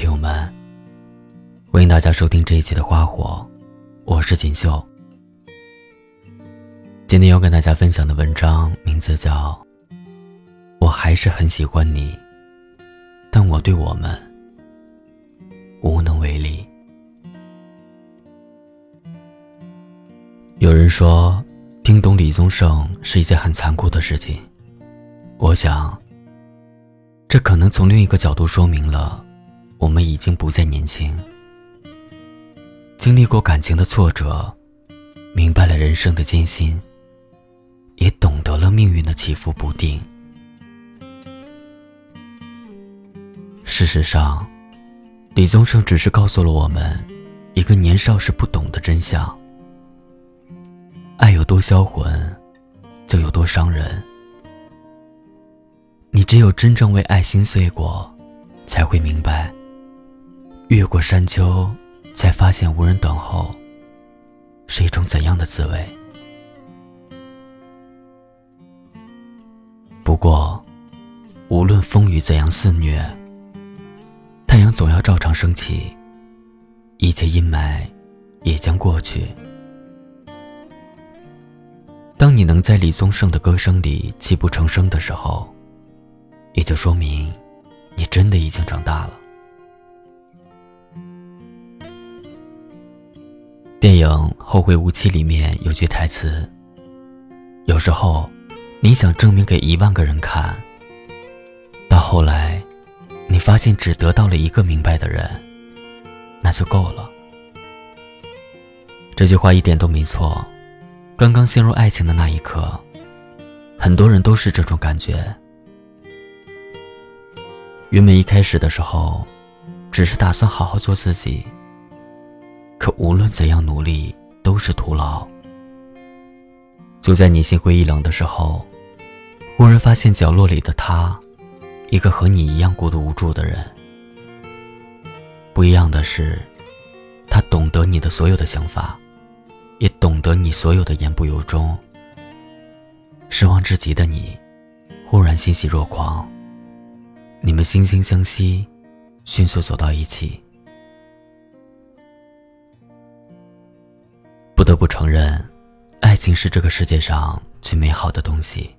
听友们，欢迎大家收听这一期的《花火》，我是锦绣。今天要跟大家分享的文章名字叫《我还是很喜欢你》，但我对我们无能为力。有人说，听懂李宗盛是一件很残酷的事情。我想，这可能从另一个角度说明了。我们已经不再年轻，经历过感情的挫折，明白了人生的艰辛，也懂得了命运的起伏不定。事实上，李宗盛只是告诉了我们一个年少时不懂的真相：爱有多销魂，就有多伤人。你只有真正为爱心碎过，才会明白。越过山丘，才发现无人等候，是一种怎样的滋味？不过，无论风雨怎样肆虐，太阳总要照常升起，一切阴霾也将过去。当你能在李宗盛的歌声里泣不成声的时候，也就说明，你真的已经长大了。电影《后会无期》里面有句台词：“有时候，你想证明给一万个人看，到后来，你发现只得到了一个明白的人，那就够了。”这句话一点都没错。刚刚陷入爱情的那一刻，很多人都是这种感觉。原本一开始的时候，只是打算好好做自己。可无论怎样努力，都是徒劳。就在你心灰意冷的时候，忽然发现角落里的他，一个和你一样孤独无助的人。不一样的是，他懂得你的所有的想法，也懂得你所有的言不由衷。失望至极的你，忽然欣喜若狂。你们惺惺相惜，迅速走到一起。不承认，爱情是这个世界上最美好的东西。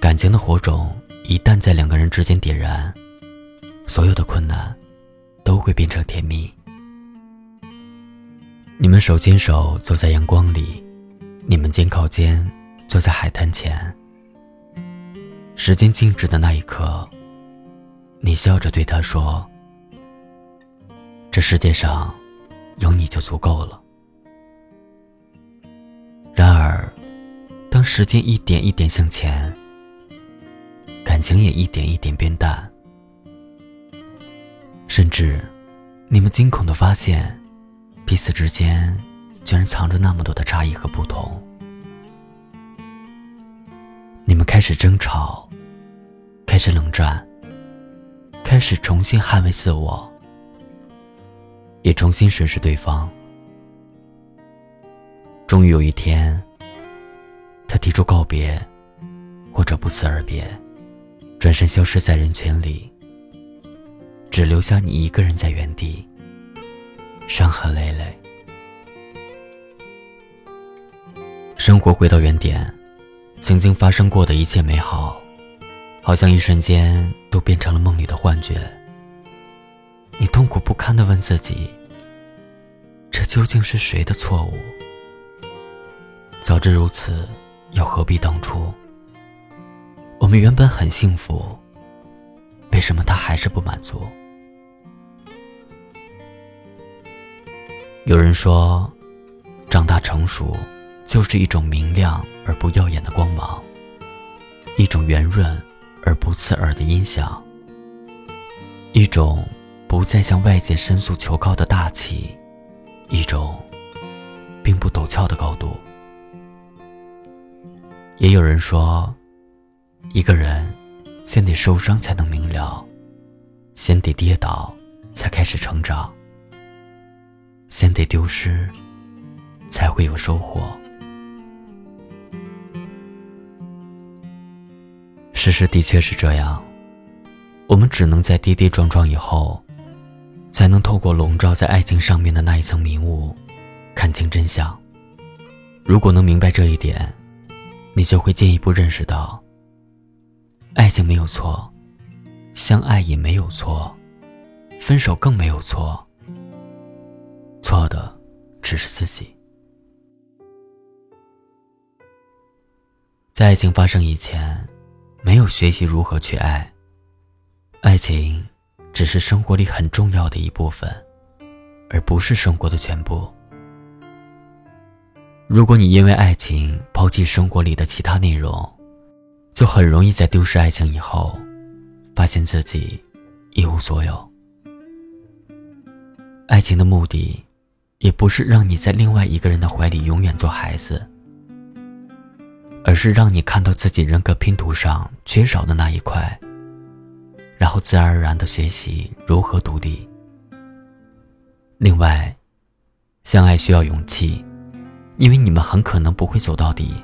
感情的火种一旦在两个人之间点燃，所有的困难都会变成甜蜜。你们手牵手坐在阳光里，你们肩靠肩坐在海滩前。时间静止的那一刻，你笑着对他说：“这世界上有你就足够了。”然而，当时间一点一点向前，感情也一点一点变淡，甚至，你们惊恐的发现，彼此之间居然藏着那么多的差异和不同。你们开始争吵，开始冷战，开始重新捍卫自我，也重新审视对方。终于有一天，他提出告别，或者不辞而别，转身消失在人群里，只留下你一个人在原地，伤痕累累。生活回到原点，曾经发生过的一切美好，好像一瞬间都变成了梦里的幻觉。你痛苦不堪的问自己：这究竟是谁的错误？早知如此，又何必当初？我们原本很幸福，为什么他还是不满足？有人说，长大成熟就是一种明亮而不耀眼的光芒，一种圆润而不刺耳的音响，一种不再向外界申诉求高的大气，一种并不陡峭的高度。也有人说，一个人先得受伤才能明了，先得跌倒才开始成长，先得丢失才会有收获。事实的确是这样，我们只能在跌跌撞撞以后，才能透过笼罩在爱情上面的那一层迷雾，看清真相。如果能明白这一点，你就会进一步认识到，爱情没有错，相爱也没有错，分手更没有错。错的只是自己。在爱情发生以前，没有学习如何去爱。爱情只是生活里很重要的一部分，而不是生活的全部。如果你因为爱情抛弃生活里的其他内容，就很容易在丢失爱情以后，发现自己一无所有。爱情的目的，也不是让你在另外一个人的怀里永远做孩子。而是让你看到自己人格拼图上缺少的那一块，然后自然而然的学习如何独立。另外，相爱需要勇气，因为你们很可能不会走到底。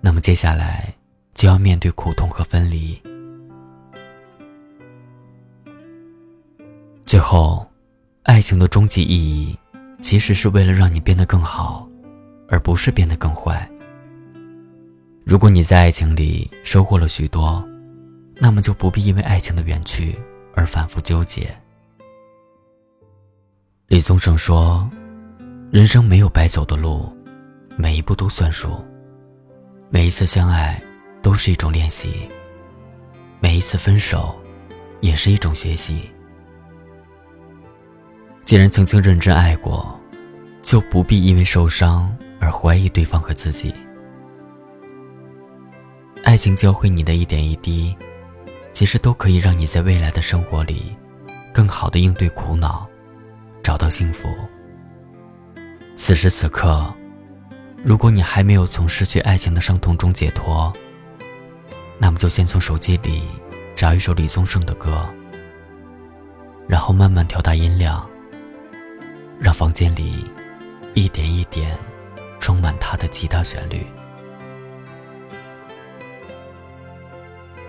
那么接下来就要面对苦痛和分离。最后，爱情的终极意义，其实是为了让你变得更好，而不是变得更坏。如果你在爱情里收获了许多，那么就不必因为爱情的远去而反复纠结。李宗盛说：“人生没有白走的路，每一步都算数。每一次相爱都是一种练习，每一次分手也是一种学习。既然曾经认真爱过，就不必因为受伤而怀疑对方和自己。”爱情教会你的一点一滴，其实都可以让你在未来的生活里，更好的应对苦恼，找到幸福。此时此刻，如果你还没有从失去爱情的伤痛中解脱，那么就先从手机里找一首李宗盛的歌，然后慢慢调大音量，让房间里一点一点充满他的吉他旋律。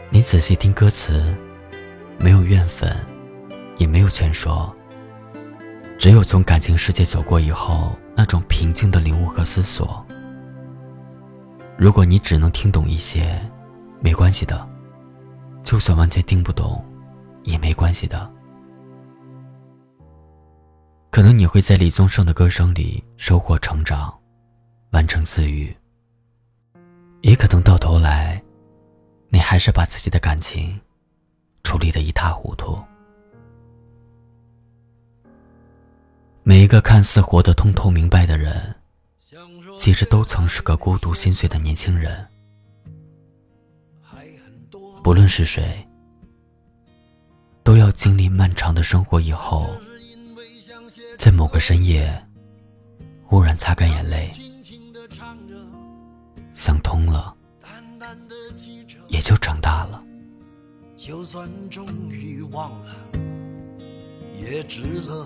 你仔细听歌词，没有怨愤，也没有劝说，只有从感情世界走过以后那种平静的领悟和思索。如果你只能听懂一些，没关系的，就算完全听不懂，也没关系的。可能你会在李宗盛的歌声里收获成长，完成自愈，也可能到头来。你还是把自己的感情处理的一塌糊涂。每一个看似活得通透明白的人，其实都曾是个孤独心碎的年轻人。不论是谁，都要经历漫长的生活以后，在某个深夜，忽然擦干眼泪，想通了。也就长大了。就算终于忘了，也值了。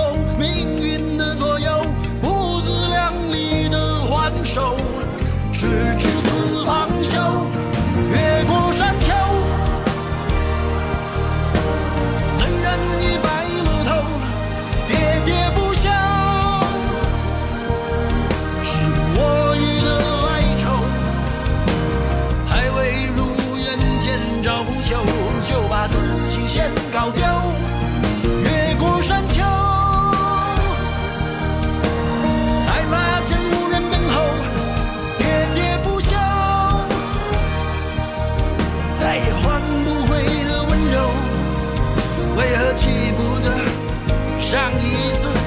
上一次